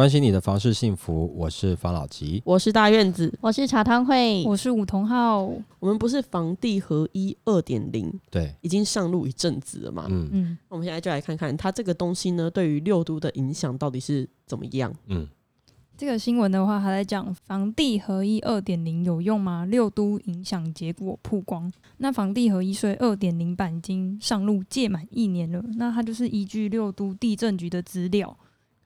关心你的房事幸福，我是房老吉。我是大院子，我是茶汤会，我是梧桐号。我们不是房地合一二点零对，已经上路一阵子了嘛？嗯嗯，那我们现在就来看看它这个东西呢，对于六都的影响到底是怎么样？嗯，这个新闻的话，还在讲房地合一二点零有用吗？六都影响结果曝光。那房地合一税二点零版已经上路届满一年了，那它就是依据六都地震局的资料，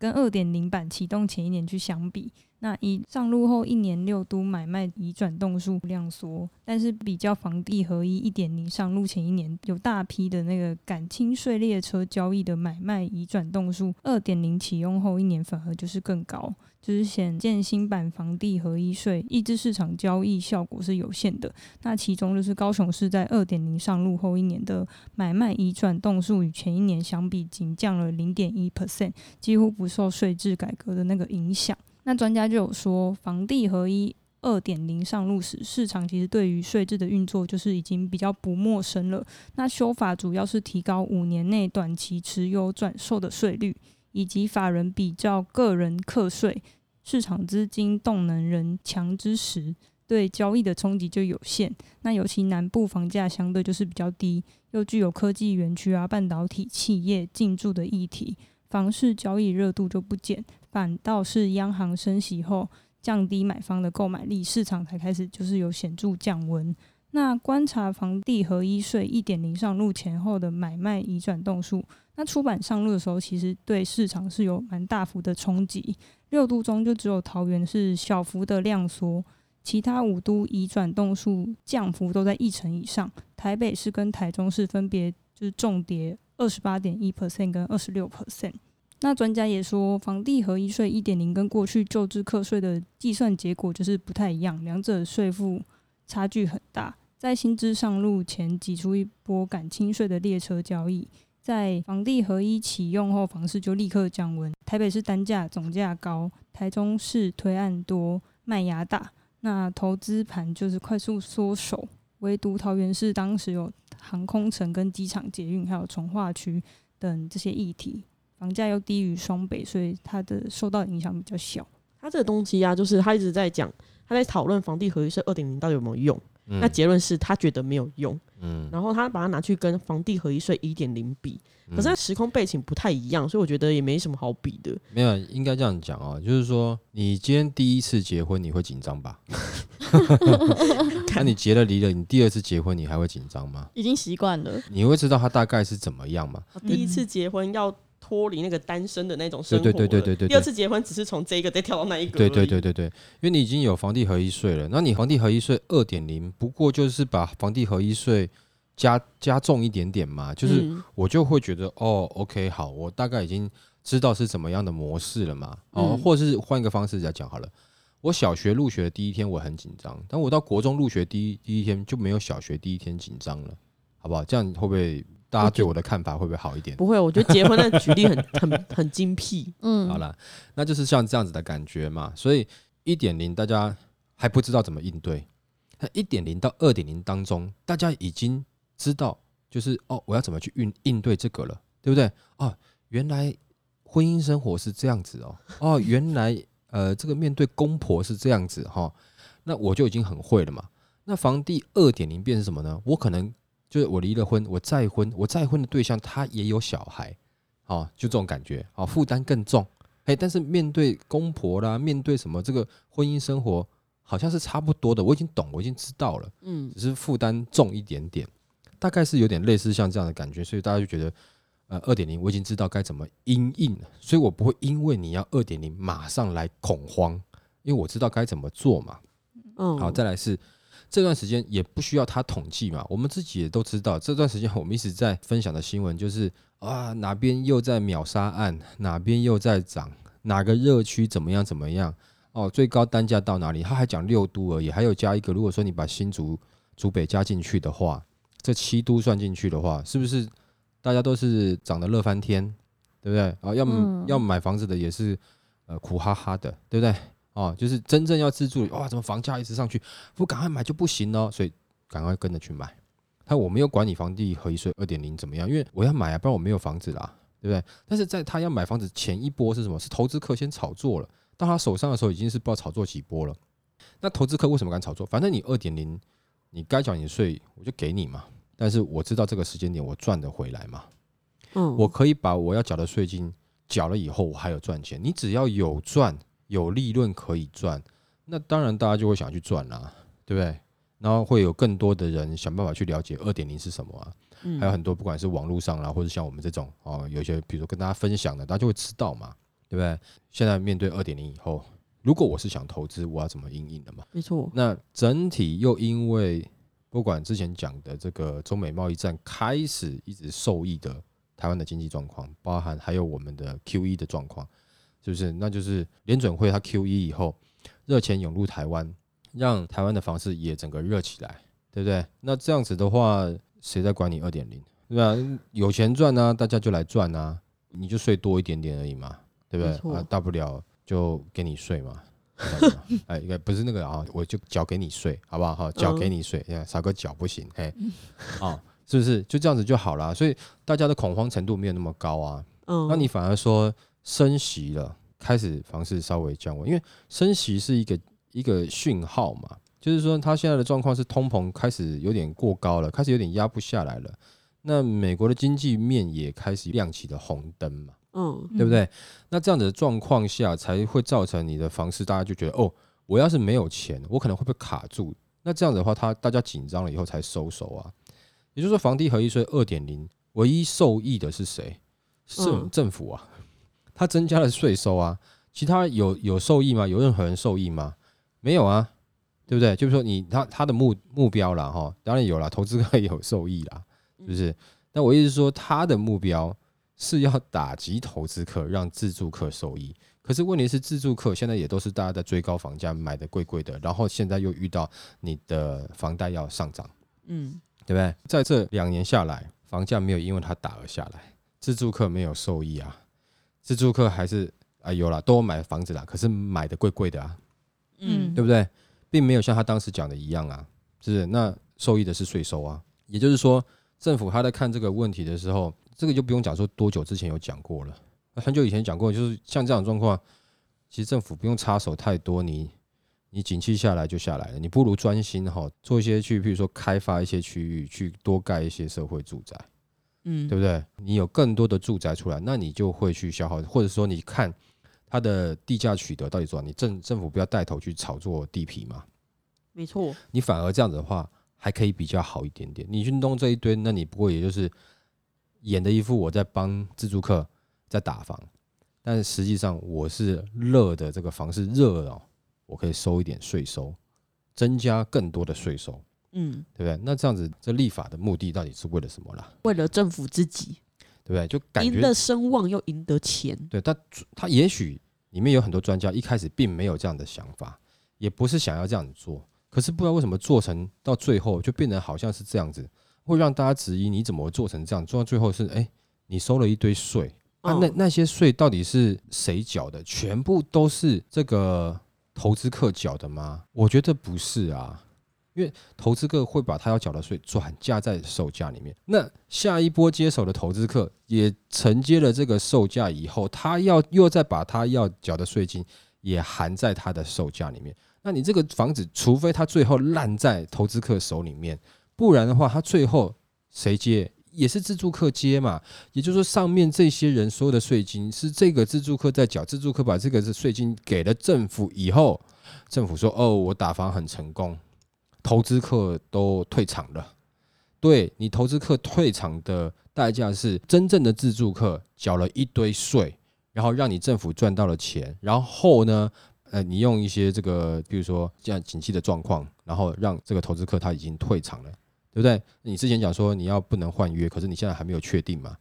跟二点零版启动前一年去相比。那以上路后一年六都买卖已转动数量缩，但是比较房地合一一点零上路前一年有大批的那个赶清税列车交易的买卖已转动数，二点零启用后一年反而就是更高，就是显见新版房地合一税抑制市场交易效果是有限的。那其中就是高雄市在二点零上路后一年的买卖移转动数与前一年相比，仅降了零点一 percent，几乎不受税制改革的那个影响。那专家就有说，房地合一二点零上路时，市场其实对于税制的运作就是已经比较不陌生了。那修法主要是提高五年内短期持有转售的税率，以及法人比较个人课税、市场资金动能人强之时，对交易的冲击就有限。那尤其南部房价相对就是比较低，又具有科技园区啊、半导体企业进驻的议题，房市交易热度就不减。反倒是央行升息后，降低买方的购买力，市场才开始就是有显著降温。那观察房地合一税一点零上路前后的买卖移转动数，那出版上路的时候，其实对市场是有蛮大幅的冲击。六都中就只有桃园是小幅的量缩，其他五都移转动数降幅都在一成以上。台北市跟台中市分别就是重跌二十八点一 percent 跟二十六 percent。那专家也说，房地合一税一点零跟过去旧制课税的计算结果就是不太一样，两者税负差距很大。在新资上路前挤出一波赶清税的列车交易，在房地合一启用后，房市就立刻降温。台北市单价总价高，台中市推案多，卖压大，那投资盘就是快速缩手。唯独桃园市当时有航空城跟机场捷运，还有从化区等这些议题。房价又低于双北，所以它的受到影响比较小。它这个东西啊，就是他一直在讲，他在讨论房地合一税二点零到底有没有用。嗯那结论是他觉得没有用，嗯然后他把它拿去跟房地合一税一点零比，可是它时空背景不太一样，所以我觉得也没什么好比的。没有，应该这样讲哦，就是说你今天第一次结婚你会紧张吧？那你结了离了，你第二次结婚你还会紧张吗？已经习惯了。你会知道他大概是怎么样吗？第一次结婚要脱离那个单身的那种生活对，对对对对对第二次结婚只是从这一个再跳到那一个，对对对。对对，因为你已经有房地合一税了，那你房地合一税二点零，不过就是把房地合一税加加重一点点嘛，就是嗯我就会觉得哦，OK，好，我大概已经知道是怎么样的模式了嘛，哦，嗯或者是换一个方式来讲好了。我小学入学的第一天我很紧张，但我到国中入学第一第一天就没有小学第一天紧张了，好不好？这样会不会大家对我的看法会不会好一点？不会，我觉得结婚的举例很 很很精辟。嗯，好了，那就是像这样子的感觉嘛。所以一点零大家还不知道怎么应对，那一点零到二点零当中，大家已经知道，就是哦，我要怎么去应应对这个了，对不对？哦，原来婚姻生活是这样子哦，哦，原来呃，这个面对公婆是这样子哈、那我就已经很会了嘛。那房地二点零变是什么呢？我可能就是我离了婚，我再婚，我再婚的对象他也有小孩，哦，就这种感觉，哦，负担更重。哎，但是面对公婆啦，面对什么这个婚姻生活，好像是差不多的。我已经懂，我已经知道了，嗯只是负担重一点点，大概是有点类似像这样的感觉，所以大家就觉得，呃，二点零我已经知道该怎么因应了，所以我不会因为你要二点零马上来恐慌，因为我知道该怎么做嘛。嗯，好，再来是这段时间也不需要他统计嘛，我们自己也都知道，这段时间我们一直在分享的新闻就是啊，哪边又在秒杀案，哪边又在涨，哪个热区怎么样怎么样哦，最高单价到哪里？他还讲六都而已，还有加一个，如果说你把新竹、竹北加进去的话，这七都算进去的话，是不是大家都是涨得乐翻天？对不对？啊，要、嗯要买房子的也是呃苦哈哈的，对不对？哦，就是真正要自住，哇，怎么房价一直上去，不赶快买就不行哦，所以赶快跟着去买。他我没有管你房地合一税二点零怎么样，因为我要买啊，不然我没有房子啦，对不对？但是在他要买房子前一波是什么？是投资客先炒作了，到他手上的时候已经是不知道炒作几波了。那投资客为什么敢炒作？反正你二点零，你该缴你的税我就给你嘛。但是我知道这个时间点我赚得回来嘛，嗯，我可以把我要缴的税金缴了以后，我还有赚钱。你只要有赚有利润可以赚，那当然大家就会想去赚啦，对不对？然后会有更多的人想办法去了解二点零是什么啊，嗯还有很多不管是网络上啦，或者像我们这种哦，有一些比如说跟大家分享的，大家就会知道嘛，对不对？现在面对二点零以后，如果我是想投资，我要怎么应应的嘛？没错，那整体又因为不管之前讲的这个中美贸易战开始一直受益的台湾的经济状况，包含还有我们的 Q E 的状况，是不是？那就是联准会它 Q E 以后，热钱涌入台湾，让台湾的房市也整个热起来，对不对？那这样子的话，谁在管你二点零？对吧？有钱赚啊，大家就来赚啊，你就税多一点点而已嘛，对不对？啊，大不了就给你税嘛。哎，应该不是那个啊，我就缴给你税，好不好？好，缴给你税，哎少个缴不行，嘿，哦，是不是就这样子就好了？所以大家的恐慌程度没有那么高啊。嗯，那你反而说升息了，开始房市稍微降温，因为升息是一个一个讯号嘛，就是说它现在的状况是通膨开始有点过高了，开始有点压不下来了。那美国的经济面也开始亮起了红灯嘛，嗯对不对？那这样子的状况下，才会造成你的房市，大家就觉得哦，我要是没有钱，我可能会被卡住。那这样子的话，他大家紧张了以后才收手啊。也就是说，房地合一税二点零，唯一受益的是谁？是嗯政府啊，它增加了税收啊。其他有有受益吗？有任何人受益吗？没有啊，对不对？就是说你他他的目目标啦，哈，当然有啦，投资客也有受益啦，是不是？但我意思是说，他的目标是要打击投资客，让自住客受益。可是问题是，自住客现在也都是大家在追高房价买的贵贵的，然后现在又遇到你的房贷要上涨，嗯对不对？在这两年下来，房价没有因为它打而下来，自住客没有受益啊，自住客还是啊有啦，都买房子啦，可是买的贵贵的啊，嗯对不对？并没有像他当时讲的一样啊，是不是？那受益的是税收啊，也就是说，政府他在看这个问题的时候，这个就不用讲说多久之前有讲过了，很久以前讲过，就是像这样的状况，其实政府不用插手太多，你你景气下来就下来了，你不如专心哈做一些去，譬如说开发一些区域，去多盖一些社会住宅，嗯，对不对？你有更多的住宅出来，那你就会去消耗，或者说你看它的地价取得到底多少，你政政府不要带头去炒作地皮嘛，没错，你反而这样子的话还可以比较好一点点。你去弄这一堆，那你不过也就是演的一副我在帮自住客在打房，但是实际上我是热的这个房是热哦，我可以收一点税收，增加更多的税收，嗯，对不对？那这样子这立法的目的到底是为了什么啦？为了政府自己对不对？就感觉赢得声望又赢得钱，对，但他也许里面有很多专家一开始并没有这样的想法，也不是想要这样子做，可是不知道为什么做成到最后就变得好像是这样子，会让大家质疑你怎么会做成这样，做到最后是哎，你收了一堆税啊，那嗯那些税到底是谁缴的？全部都是这个投资客缴的吗？我觉得不是啊。因为投资客会把他要缴的税转嫁在售价里面，那下一波接手的投资客也承接了这个售价以后，他要又再把他要缴的税金也含在他的售价里面。那你这个房子，除非他最后烂在投资客手里面，不然的话，他最后谁接？也是自住客接嘛，也就是说，上面这些人所有的税金是这个自住客在缴，自住客把这个税金给了政府以后，政府说：“哦，我打房很成功，投资客都退场了。对你投资客退场的代价是真正的自助客缴了一堆税，然后让你政府赚到了钱，然后呢，呃，你用一些这个，比如说这样景气的状况，然后让这个投资客他已经退场了，对不对？你之前讲说你要不能换约，可是你现在还没有确定嘛？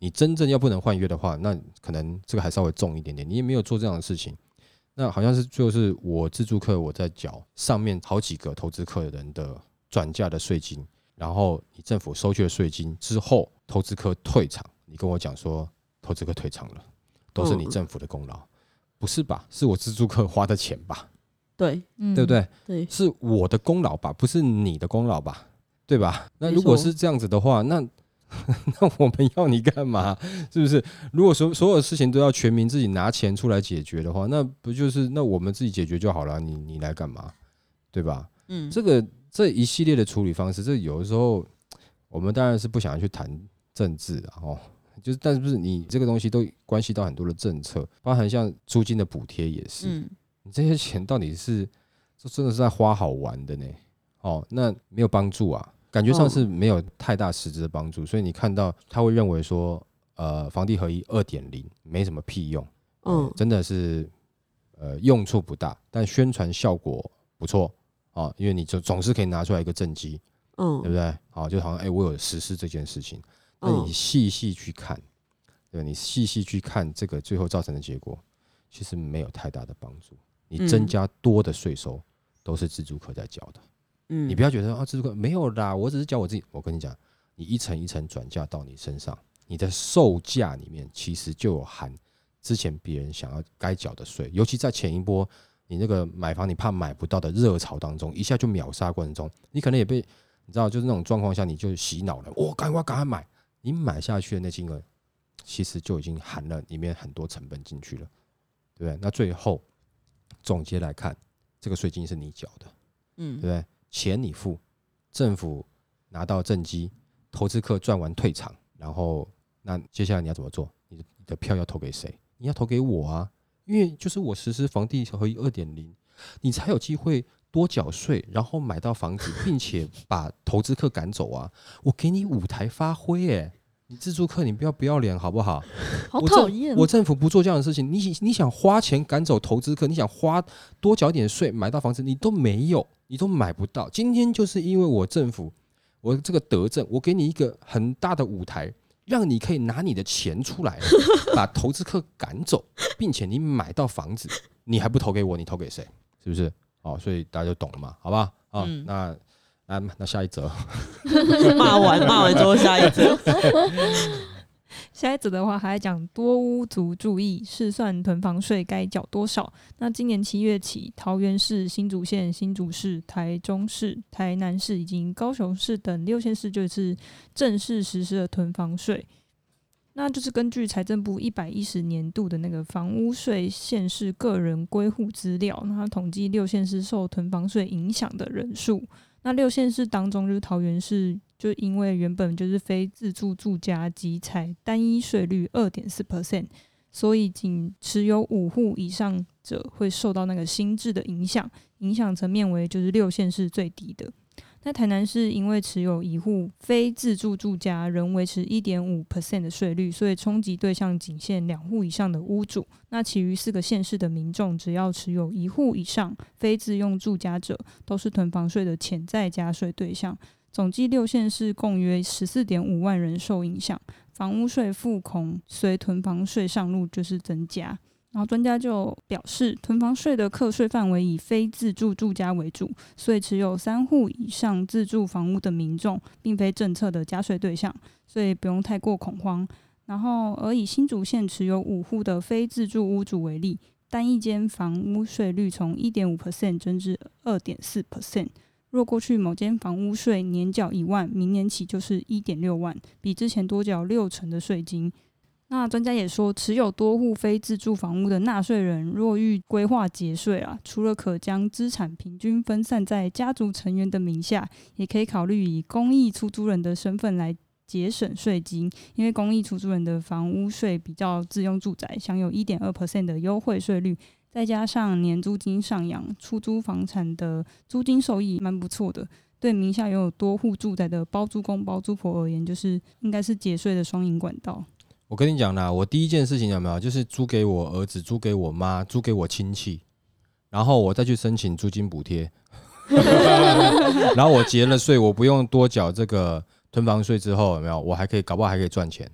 你真正要不能换约的话，那可能这个还稍微重一点点，你也没有做这样的事情。那好像是就是我自助客我在缴上面好几个投资客人的转嫁的税金，然后你政府收去了税金之后，投资客退场，你跟我讲说投资客退场了，都是你嗯政府的功劳，不是吧？是我自助客花的钱吧？对嗯对不？对？对，是我的功劳吧，不是你的功劳吧？对吧？那如果是这样子的话，那 那我们要你干嘛？是不是？如果所所有事情都要全民自己拿钱出来解决的话，那不就是那我们自己解决就好了？你你来干嘛？对吧？嗯，这个这一系列的处理方式，这有的时候我们当然是不想要去谈政治啊，哦，就是但是不是你这个东西都关系到很多的政策，包含像租金的补贴也是，嗯 你这些钱到底是这真的是在花好玩的呢？哦，那没有帮助啊，感觉上嗯是没有太大实质的帮助，所以你看到他会认为说，呃，房地合一二点零没什么屁用，嗯嗯，真的是呃用处不大，但宣传效果不错啊，因为你就总是可以拿出来一个政绩，嗯，对不对？好，就好像哎、我有实施这件事情，那你嗯细细去看，对吧？你细细去看这个最后造成的结果，其实没有太大的帮助。你增嗯加多的税收，都是自助客在交的。嗯，你不要觉得啊，这个没有啦，我只是教我自己。我跟你讲，你一层一层转嫁到你身上，你的售价里面其实就有含之前别人想要该缴的税，尤其在前一波你那个买房你怕买不到的热潮当中，一下就秒杀过程中，你可能也被你知道，就是那种状况下，你就洗脑了，我赶快赶快买，你买下去的那金额，其实就已经含了里面很多成本进去了，对不对？那最后总结来看，这个税金是你缴的。嗯对嗯不对？钱你付，政府拿到政绩，投资客赚完退场，然后那接下来你要怎么做？你的你的票要投给谁？你要投给我啊，因为就是我实施房地合一二点零，你才有机会多缴税，然后买到房子，并且把投资客赶走啊！我给你舞台发挥，哎，你自助客你不要不要脸好不好？好我讨厌。我政府不做这样的事情，你你想花钱赶走投资客，你想花多缴点税买到房子，你都没有，你都买不到。今天就是因为我政府，我这个德政，我给你一个很大的舞台，让你可以拿你的钱出来，把投资客赶走，并且你买到房子，你还不投给我，你投给谁？是不是？哦，所以大家就懂了嘛，好吧？啊、嗯那那那下一则，骂完骂完之后下一则，下一则的话还要讲多屋族注意试算囤房税该缴多少。那今年七月起，桃园市、新竹县、新竹市、台中市、台南市以及高雄市等六县市就是正式实施了囤房税。那就是根据财政部一百一十年度的那个房屋税县市个人归户资料，那它统计六县市受囤房税影响的人数。那六县市当中，就是桃园市，就因为原本就是非自住住家集采单一税率二点四 percent，所以仅持有五户以上者会受到那个新制的影响，影响层面为就是六县市最低的。那台南市因为持有一户非自住住家，仍维持一点五 percent 的税率，所以冲击对象仅限两户以上的屋主。那其余四个县市的民众，只要持有一户以上非自用住家者，都是囤房税的潜在加税对象。总计六县市共约十四点五万人受影响，房屋税负恐随囤房税上路就是增加。然后专家就表示，囤房税的课税范围以非自住住家为主，所以持有三户以上自住房屋的民众，并非政策的加税对象，所以不用太过恐慌。然后，而以新竹县持有五户的非自住屋主为例，单一间房屋税率从一点五 percent 增至二点四 percent。若过去某间房屋税年缴一万，明年起就是一点六万，比之前多缴六成的税金。那专家也说，持有多户非自住房屋的纳税人，若欲规划节税啊，除了可将资产平均分散在家族成员的名下，也可以考虑以公益出租人的身份来节省税金，因为公益出租人的房屋税比较自用住宅享有一点二 percent 的优惠税率，再加上年租金上扬，出租房产的租金收益蛮不错的。对名下拥有多户住宅的包租公、包租婆而言，就是应该是节税的双赢管道。我跟你讲啦，我第一件事情有没有，就是租给我儿子，租给我妈，租给我亲戚，然后我再去申请租金补贴，然后我结了税，我不用多缴这个囤房税之后，有没有？我还可以搞不好还可以赚钱，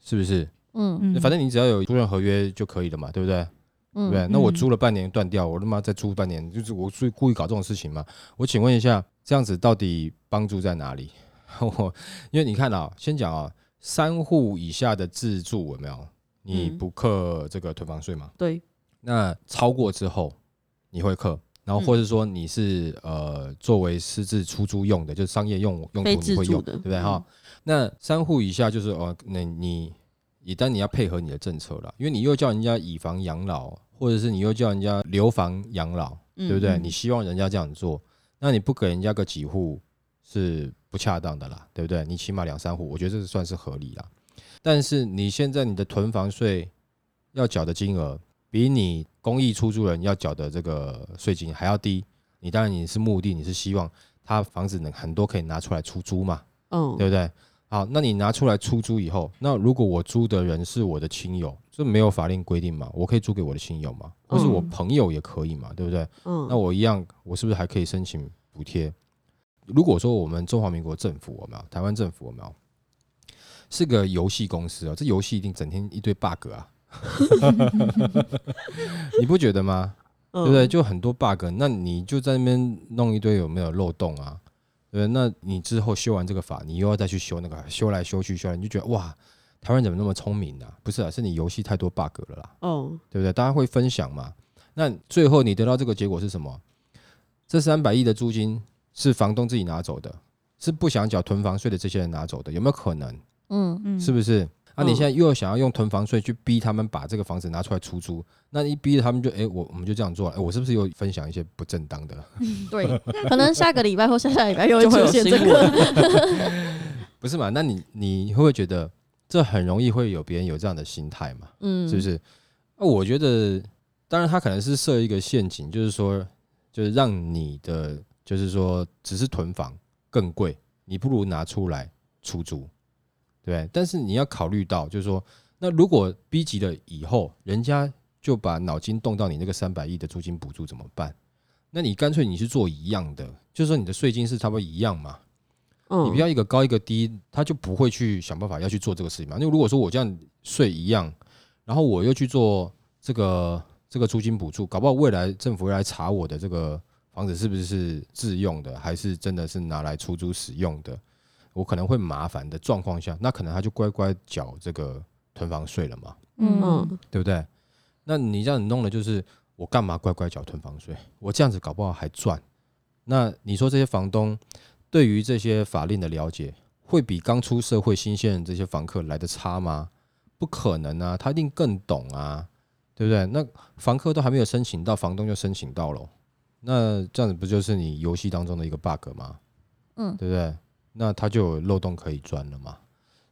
是不是？嗯嗯，反正你只要有租赁合约就可以了嘛，对不对？对不对？嗯，那我嗯租了半年断掉，我他妈再租半年，就是我故意故意搞这种事情嘛？我请问一下，这样子到底帮助在哪里？我因为你看啊，先讲啊，三户以下的自住有没有？你嗯不课这个囤房税嘛？对，那超过之后你会课，然后嗯或者说你是呃作为私自出租用的，就是商业用用途你会用，对不对哈？那三户以下就是哦，那你一旦你要配合你的政策了，因为你又叫人家以房养老，或者是你又叫人家留房养老，嗯对不对？嗯你希望人家这样做，那你不给人家个几户是不恰当的啦，对不对？你起码两三户，我觉得这个算是合理啦。但是你现在你的囤房税要缴的金额，比你公益出租人要缴的这个税金还要低。你当然你是目的，你是希望他房子能很多可以拿出来出租嘛，嗯，对不对？好，那你拿出来出租以后，那如果我租的人是我的亲友，这没有法令规定嘛？我可以租给我的亲友嘛，或是我嗯朋友也可以嘛，对不对？嗯，那我一样，我是不是还可以申请补贴？如果说我们中华民国政府有没有，台湾政府有没有，是个游戏公司啊，这游戏一定整天一堆 bug 啊，你不觉得吗？对对不对？就很多 bug，那你就在那边弄一堆有没有漏洞啊？对？那你之后修完这个法，你又要再去修那个，修来修去修来，你就觉得哇，台湾人怎么那么聪明啊？不是啊，是你游戏太多 bug 了啦。哦，对不对？大家会分享嘛？那最后你得到这个结果是什么？这三百亿的租金是房东自己拿走的，是不想缴囤房税的这些人拿走的，有没有可能？嗯，嗯，是不是？啊，嗯你现在又想要用囤房税去逼他们把这个房子拿出来出租，那一逼他们就哎、我我们就这样做了，哎、我是不是又分享一些不正当的？对，可能下个礼拜或下下礼拜又会出现这个。不是嘛？那你你会不会觉得这很容易会有别人有这样的心态嘛？嗯，是不？是？那我觉得，当然他可能是设一个陷阱，就是说，就是让你的，就是说，只是囤房更贵，你不如拿出来出租，对？但是你要考虑到，就是说，那如果逼急了以后，人家就把脑筋动到你那个三百亿的租金补助怎么办？那你干脆你是做一样的，就是说你的税金是差不多一样嘛，嗯，你不要一个高一个低，他就不会去想办法要去做这个事情嘛。那如果说我这样税一样，然后我又去做这个这个租金补助，搞不好未来政府会来查我的这个房子是不是自用的，还是真的是拿来出租使用的，我可能会麻烦的状况下，那可能他就乖乖缴这个囤房税了嘛，嗯嗯，对不对？那你这样弄的就是我干嘛乖乖缴囤房税？我这样子搞不好还赚。那你说这些房东对于这些法令的了解，会比刚出社会新鲜人这些房客来的差吗？不可能啊，他一定更懂啊，对不对？那房客都还没有申请到，房东就申请到了，那这样子不就是你游戏当中的一个 bug 吗？嗯对不对？那它就有漏洞可以钻了嘛，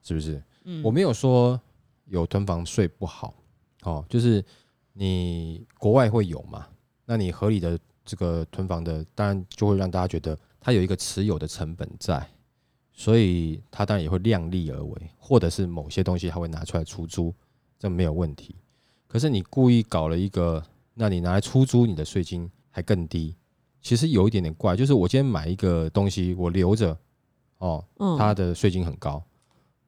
是不是？嗯我没有说有囤房税不好，哦，就是你国外会有嘛，那你合理的这个囤房的，当然就会让大家觉得它有一个持有的成本在，所以它当然也会量力而为，或者是某些东西它会拿出来出租，这没有问题。可是你故意搞了一个，那你拿来出租，你的税金还更低，其实有一点点怪。就是我今天买一个东西，我留着，哦，嗯它的税金很高。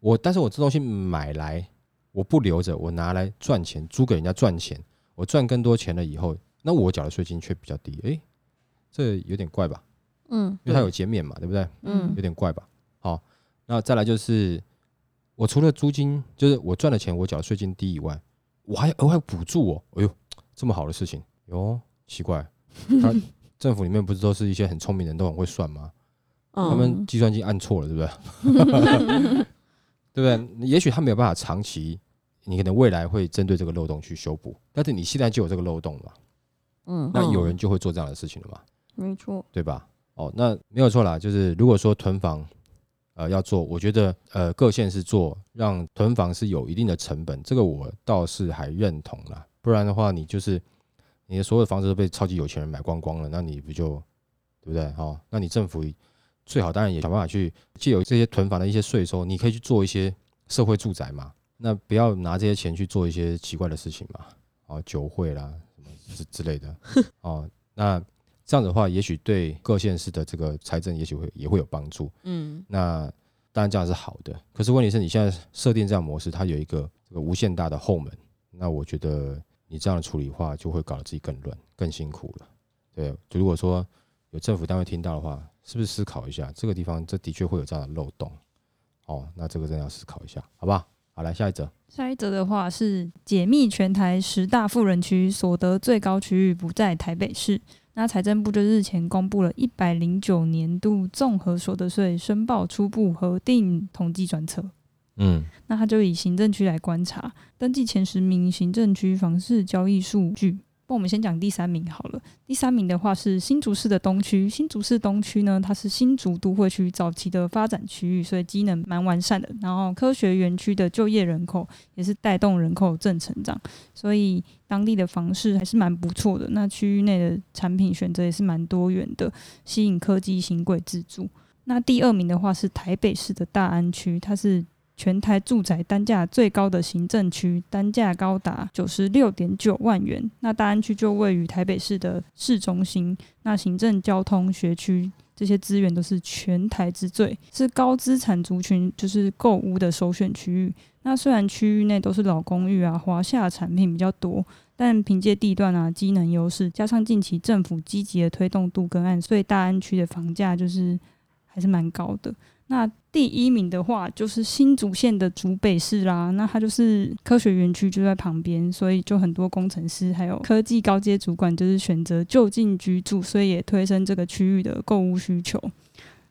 我但是我这东西买来，我不留着，我拿来赚钱，租给人家赚钱，我赚更多钱了以后，那我缴的税金却比较低，诶，这有点怪吧？嗯因为它有减免嘛，对不对？嗯有点怪吧？好，那再来就是，我除了租金，就是我赚的钱，我缴的税金低以外，我还额外补助哦，哎呦，这么好的事情，哟，奇怪，他 政府里面不是都是一些很聪明的人都很会算吗？他嗯们计算机按错了，对不对？对不对？也许他没有办法长期，你可能未来会针对这个漏洞去修补，但是你现在就有这个漏洞嘛，嗯，那有人就会做这样的事情了嘛，没错，对吧？哦，那没有错啦，就是如果说囤房，呃，要做，我觉得呃各县市做，让囤房是有一定的成本，这个我倒是还认同啦。不然的话，你就是你的所有房子都被超级有钱人买光光了，那你不就对不对？哦，那你政府最好当然也想办法去借由这些囤房的一些税收，你可以去做一些社会住宅嘛。那不要拿这些钱去做一些奇怪的事情嘛，哦，酒会啦什么之之类的，哦，那这样子的话，也许对各县市的这个财政也许会也会有帮助。嗯那当然这样是好的，可是问题是你现在设定这样模式，它有一个这个无限大的后门，那我觉得你这样的处理的话，就会搞得自己更乱、更辛苦了。对，就如果说有政府单位听到的话，是不是思考一下这个地方，这的确会有这样的漏洞。哦，那这个真的要思考一下，好不好？好，来下一则。下一则的话是解密全台十大富人区，所得最高区域不在台北市。那财政部就日前公布了一百零九年度综合所得税申报初步核定统计专册。嗯，那他就以行政区来观察，登记前十名行政区房市交易数据。那我们先讲第三名好了。第三名的话是新竹市的东区，新竹市东区呢，它是新竹都会区早期的发展区域，所以机能蛮完善的。然后科学园区的就业人口也是带动人口正成长，所以当地的房市还是蛮不错的。那区域内的产品选择也是蛮多元的，吸引科技新贵自住。那第二名的话是台北市的大安区，它是全台住宅单价最高的行政区，单价高达九十六点九万元。那大安区就位于台北市的市中心，那行政、交通、学区这些资源都是全台之最，是高资产族群就是购屋的首选区域。那虽然区域内都是老公寓啊，华夏产品比较多，但凭借地段啊、机能优势，加上近期政府积极的推动杜根案，所以大安区的房价就是还是蛮高的。那第一名的话就是新竹县的竹北市啦，那它就是科学园区就在旁边，所以就很多工程师还有科技高阶主管就是选择就近居住，所以也推升这个区域的购物需求。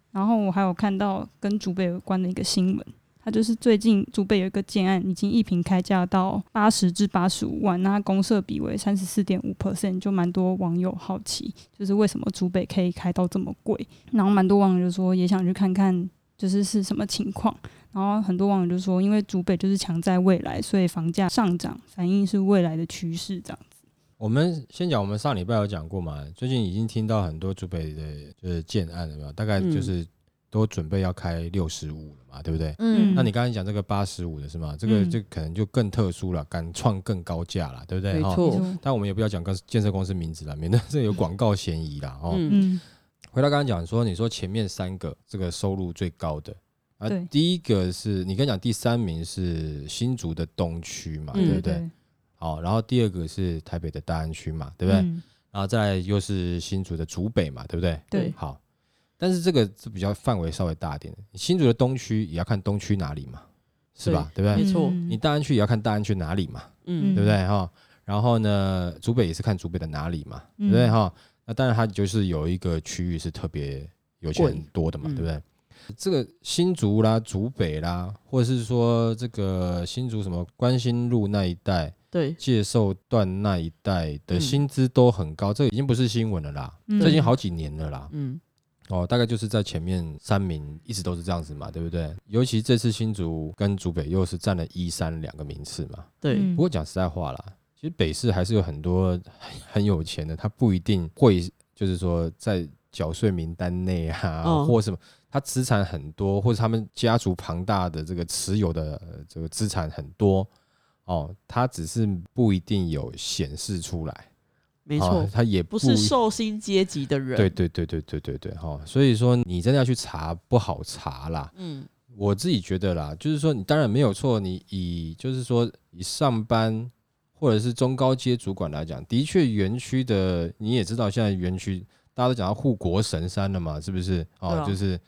然后我还有看到跟竹北有关的一个新闻，它就是最近竹北有一个建案，已经一平开价到八十至八十五万，那它公设比为三十四点五 percent，就蛮多网友好奇，就是为什么竹北可以开到这么贵，然后蛮多网友就说也想去看看。就是是什么情况？然后很多网友就说，因为竹北就是强在未来，所以房价上涨反映是未来的趋势这样子。我们先讲，我们上礼拜有讲过嘛，最近已经听到很多竹北的就是建案了嘛，大概就是都准备要开六十五了嘛，对不对？嗯，那你刚才讲这个八十五的是吗？这个嗯就可能就更特殊了，敢创更高价了，对不对？没错没错但我们也不要讲跟建设公司名字了，免得这有广告嫌疑啦。哦。嗯嗯回到刚刚讲说，你说前面三个这个收入最高的啊，第一个是你刚讲第三名是新竹的东区嘛，嗯对不对？好，然后第二个是台北的大安区嘛，对不对？嗯然后再来又是新竹的竹北嘛，对不对？对好，但是这个是比较范围稍微大一点的，新竹的东区也要看东区哪里嘛，是吧？对不对？没错嗯你大安区也要看大安区哪里嘛，嗯对不对？哈，然后呢，竹北也是看竹北的哪里嘛，对不对？嗯哈，那当然它就是有一个区域是特别有钱人多的嘛，对不对？这个新竹啦、竹北啦，或者是说这个新竹什么关心路那一带、对，介寿段那一带的嗯薪资都很高，这已经不是新闻了啦，嗯这已经好几年了啦。嗯哦，大概就是在前面三名一直都是这样子嘛，对不对？尤其这次新竹跟竹北又是占了一三两个名次嘛。对，嗯不过讲实在话啦，其实北市还是有很多很很有钱的，他不一定会就是说在缴税名单内啊，哦或什么，他资产很多，或者他们家族庞大的这个持有的呃这个资产很多哦，他只是不一定有显示出来，没错哦，他也不是受薪阶级的人。对对对对对对对哈、所以说你真的要去查不好查啦。嗯我自己觉得啦，就是说你当然没有错，你以就是说以上班或者是中高阶主管来讲，的确园区的你也知道，现在园区大家都讲到护国神山了嘛，是不是？哦，啊就是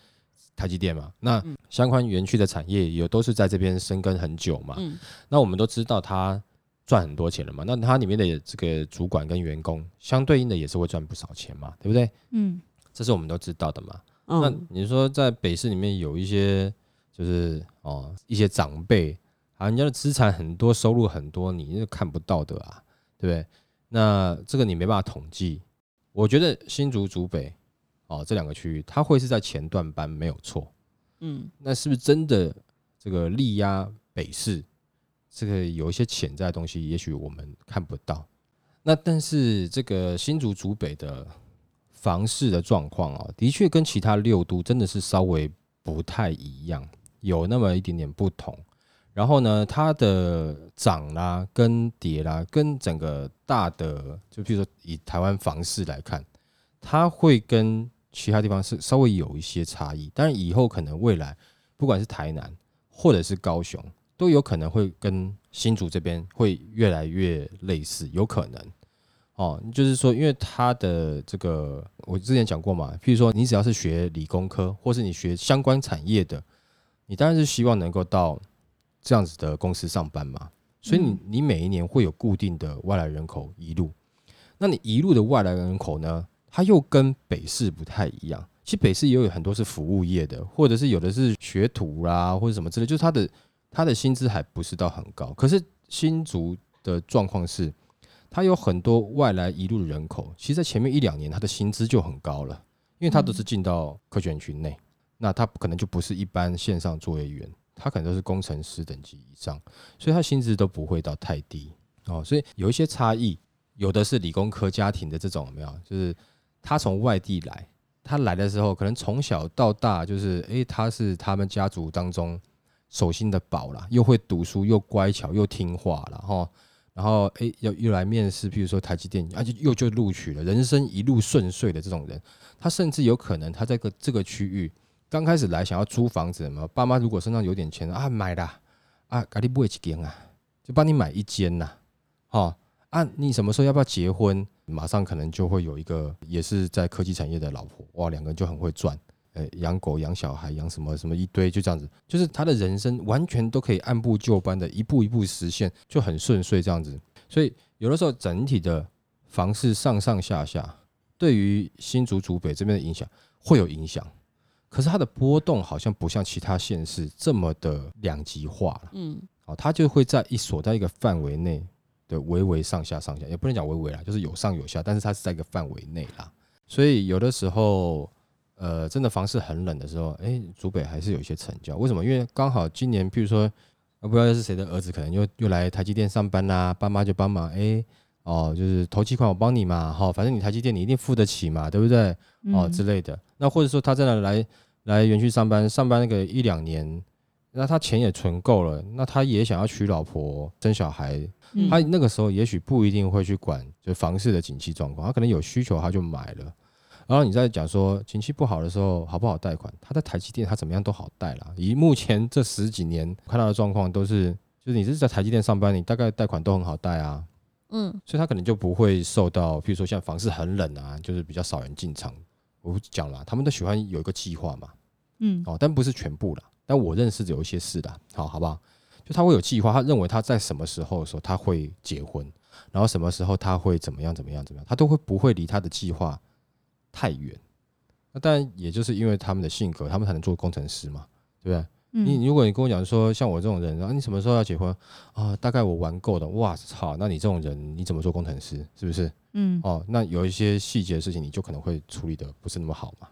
台积电嘛。那嗯相关园区的产业也都是在这边生根很久嘛。嗯那我们都知道它赚很多钱了嘛，那它里面的这个主管跟员工相对应的也是会赚不少钱嘛，对不对？嗯这是我们都知道的嘛。那嗯，你说在北市里面有一些就是哦一些长辈啊，人家的资产很多，收入很多，你是看不到的啊，对不对？那这个你没办法统计。我觉得新竹、竹北哦这两个区域，它会是在前段班没有错。嗯那是不是真的这个力压北市？这个有一些潜在的东西，也许我们看不到。那但是这个新竹竹北的房市的状况哦，的确跟其他六都真的是稍微不太一样，有那么一点点不同。然后呢，它的涨啦、跟跌啦，跟整个大的，就比如说以台湾房市来看，它会跟其他地方是稍微有一些差异。当然，以后可能未来不管是台南或者是高雄，都有可能会跟新竹这边会越来越类似，有可能。哦，就是说，因为它的这个，我之前讲过嘛，譬如说，你只要是学理工科，或是你学相关产业的，你当然是希望能够到这样子的公司上班嘛。所以你你每一年会有固定的外来人口移入，那你移入的外来人口呢，它又跟北市不太一样。其实北市也有很多是服务业的，或者是有的是学徒啦，或者什么之类，就是他的他的薪资还不是到很高。可是新竹的状况是，它有很多外来移入的人口，其实，在前面一两年，他的薪资就很高了，因为他都是进到科学园区内，那他可能就不是一般线上作业员。他可能都是工程师等级以上，所以他薪资都不会到太低哦。所以有一些差异，有的是理工科家庭的这种，有没有？就是他从外地来，他来的时候可能从小到大就是，诶，他是他们家族当中手心的宝啦，又会读书，又乖巧，又听话了哈。然后诶，又又来面试，譬如说台积电，而且又就录取了，人生一路顺遂的这种人，他甚至有可能他在个这个区域。刚开始来想要租房子嘛，爸妈如果身上有点钱啊，买啦啊，赶紧买一间啊，就帮你买一间呐，好啊，你什么时候要不要结婚？马上可能就会有一个也是在科技产业的老婆，哇，两个人就很会赚，呃，养狗、养小孩、养什么什么一堆，就这样子，就是他的人生完全都可以按部就班的一步一步实现，就很顺遂这样子。所以有的时候整体的房市上上下下，对于新竹竹北这边的影响会有影响。可是它的波动好像不像其他县市这么的两极化了，嗯，好，它就会在一所在一个范围内的微微上下上下，也不能讲微微啦，就是有上有下，但是它是在一个范围内啦。所以有的时候，呃，真的房市很冷的时候，哎，竹北还是有一些成交。为什么？因为刚好今年，譬如说，不知道是谁的儿子，可能又又来台积电上班啦，爸妈就帮忙，哎，哦，就是投期款我帮你嘛，好，反正你台积电你一定付得起嘛，对不对？哦之类的。那或者说他真的来。来园区上班，上班那个一两年，那他钱也存够了，那他也想要娶老婆、生小孩，他那个时候也许不一定会去管就房市的景气状况，他可能有需求他就买了。然后你在讲说景气不好的时候好不好贷款？他在台积电他怎么样都好贷啦。以目前这十几年看到的状况都是，就是你是在台积电上班，你大概贷款都很好贷啊。嗯，所以他可能就不会受到，比如说像房市很冷啊，就是比较少人进场。我讲了，他们都喜欢有一个计划嘛，嗯，哦，但不是全部啦。但我认识有一些是的，好好不好？就他会有计划，他认为他在什么时候的时候他会结婚，然后什么时候他会怎么样怎么样怎么样，他都会不会离他的计划太远。那当然，也就是因为他们的性格，他们才能做工程师嘛，对不对？你如果你跟我讲说，像我这种人，然后你什么时候要结婚啊？大概我玩够了，哇操！那你这种人，你怎么做工程师？是不是？嗯，哦，那有一些细节的事情，你就可能会处理的不是那么好嘛。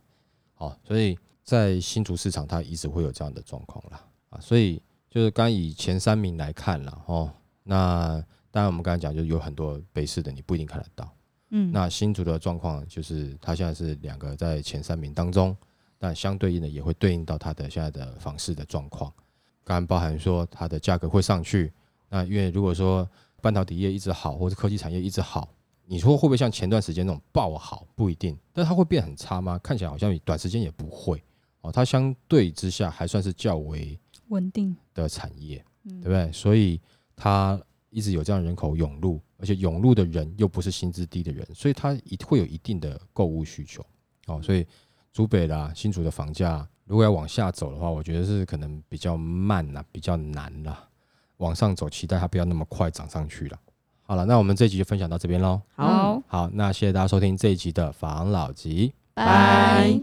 哦，所以在新竹市场，它一直会有这样的状况啦。啊。所以就是刚以前三名来看了哦，那当然我们刚才讲，就有很多北市的你不一定看得到。嗯，那新竹的状况就是它现在是两个在前三名当中。但相对应的也会对应到它的现在的房市的状况，刚刚包含说它的价格会上去。那因为如果说半导体业一直好，或者科技产业一直好，你说会不会像前段时间那种爆好？不一定。但它会变很差吗？看起来好像短时间也不会哦。它相对之下还算是较为稳定的产业，对不对？所以它一直有这样人口涌入，而且涌入的人又不是薪资低的人，所以它一会有一定的购物需求哦。所以。竹北啦，新竹的房价如果要往下走的话，我觉得是可能比较慢啦，比较难啦。往上走，期待它不要那么快涨上去了。好了，那我们这集就分享到这边喽。好，好，那谢谢大家收听这一集的防老吉，拜。